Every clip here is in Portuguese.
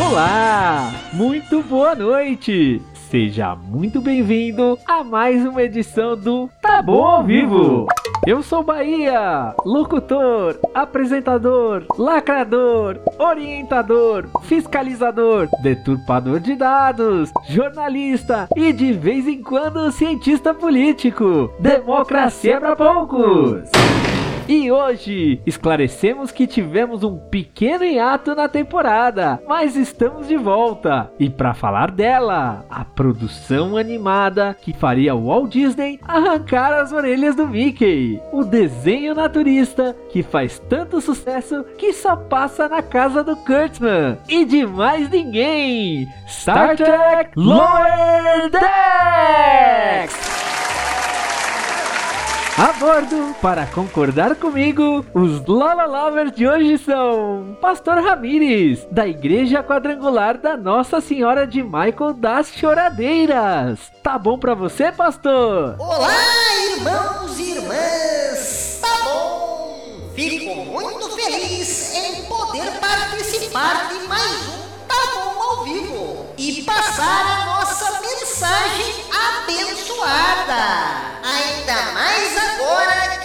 Olá! Muito boa noite! Seja muito bem-vindo a mais uma edição do Tá Bom ao Vivo! Eu sou Bahia, locutor, apresentador, lacrador, orientador, fiscalizador, deturpador de dados, jornalista e de vez em quando cientista político. Democracia para poucos! E hoje esclarecemos que tivemos um pequeno hiato na temporada, mas estamos de volta. E para falar dela, a produção animada que faria o Walt Disney arrancar as orelhas do Mickey, o desenho naturista que faz tanto sucesso que só passa na casa do Kurtzman e de mais ninguém, Star Trek Lower Decks! A bordo, para concordar comigo, os Lola Lovers de hoje são Pastor Ramires, da Igreja Quadrangular da Nossa Senhora de Michael das Choradeiras. Tá bom pra você, pastor? Olá, irmãos e irmãs! Tá bom! Fico muito feliz em poder participar de mais um vivo e passar a nossa mensagem abençoada. Ainda mais agora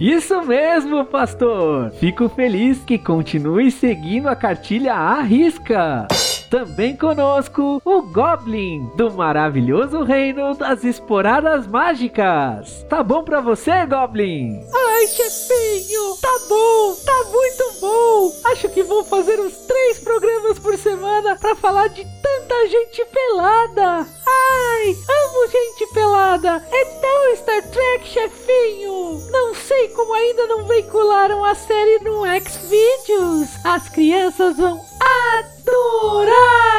Isso mesmo, pastor! Fico feliz que continue seguindo a cartilha à risca. Também conosco o Goblin, do maravilhoso reino das esporadas mágicas. Tá bom pra você, Goblin? Ai, chefinho, tá bom, tá muito bom. Acho que vou fazer uns três programas por semana pra falar de tanta gente pelada. Ai, amo gente pelada. É tão Star Trek, chefinho. Não sei como ainda não veicularam a série no Xvideos. As crianças vão adorar!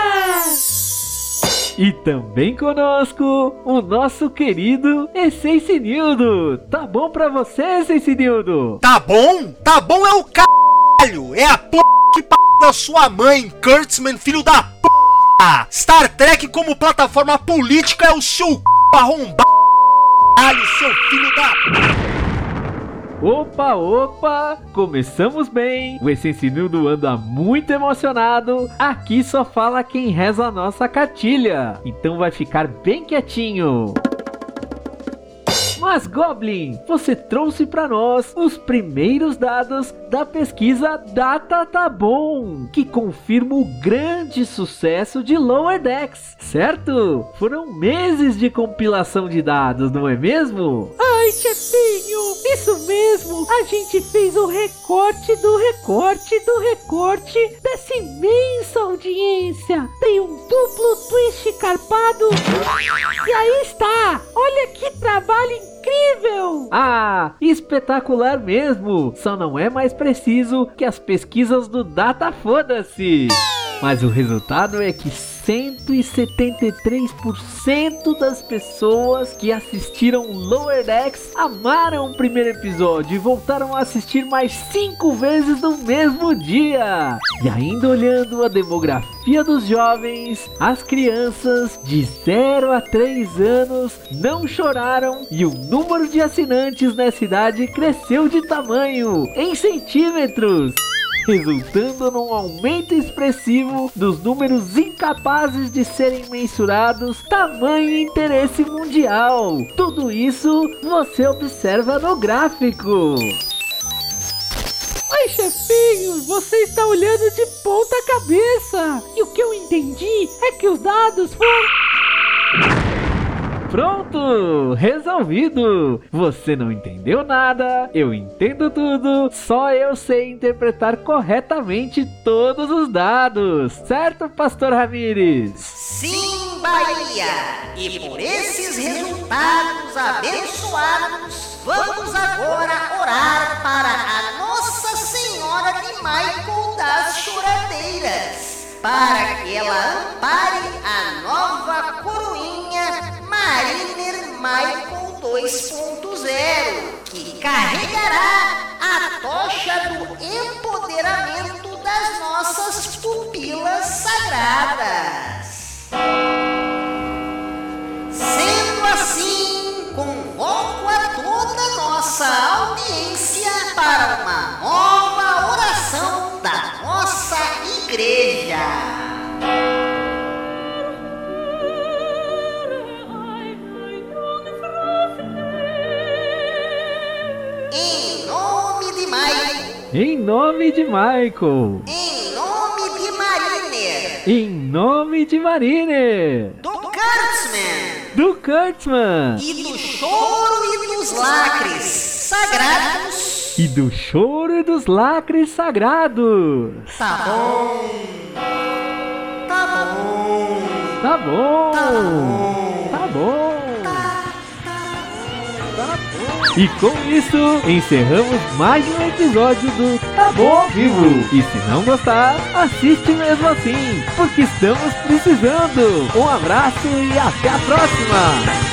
E também conosco o nosso querido Essence Nildo. Tá bom pra você, Essence Nildo? Tá bom? Tá bom é o caralho! É a p que p da sua mãe, Kurtzman, filho da p. Star Trek como plataforma política é o seu c arrombado, seu filho da p. Opa, opa! Começamos bem! O Essencinildo anda muito emocionado. Aqui só fala quem reza a nossa cartilha. Então vai ficar bem quietinho. Mas Goblin, você trouxe para nós os primeiros dados da pesquisa Data Tá Bom, que confirma o grande sucesso de Lower Decks, certo? Foram meses de compilação de dados, não é mesmo? Ai, chefinho, isso mesmo. A gente fez o recorte do recorte do recorte Ah, espetacular mesmo! Só não é mais preciso que as pesquisas do Data Foda-se! Mas o resultado é que 173% das pessoas que assistiram Lower Decks amaram o primeiro episódio e voltaram a assistir mais 5 vezes no mesmo dia. E ainda olhando a demografia dos jovens, as crianças de 0 a 3 anos não choraram e o número de assinantes nessa idade cresceu de tamanho em centímetros resultando num aumento expressivo dos números incapazes de serem mensurados, tamanho interesse mundial. Tudo isso você observa no gráfico. Ai, chefinho, você está olhando de ponta cabeça. E o que eu entendi é que os dados foram... Pronto, resolvido. Você não entendeu nada, eu entendo tudo, só eu sei interpretar corretamente todos os dados. Certo, Pastor Ramires? Sim, Bahia! E por esses resultados abençoados, vamos agora orar para a Nossa Senhora de Michael das Choradeiras, para que ela ampare Michael 2.0, que carregará a tocha do empoderamento das nossas pupilas sagradas. Em nome de Michael. Em nome de Mariner. Em nome de Mariner. Do Kurtzman. Do Kurtzman. E do choro e dos lacres sagrados. E do choro e dos lacres sagrados. Tá bom. Tá bom. Tá bom. Tá bom. E com isso, encerramos mais um episódio do Tá Bom ao Vivo. E se não gostar, assiste mesmo assim, porque estamos precisando. Um abraço e até a próxima!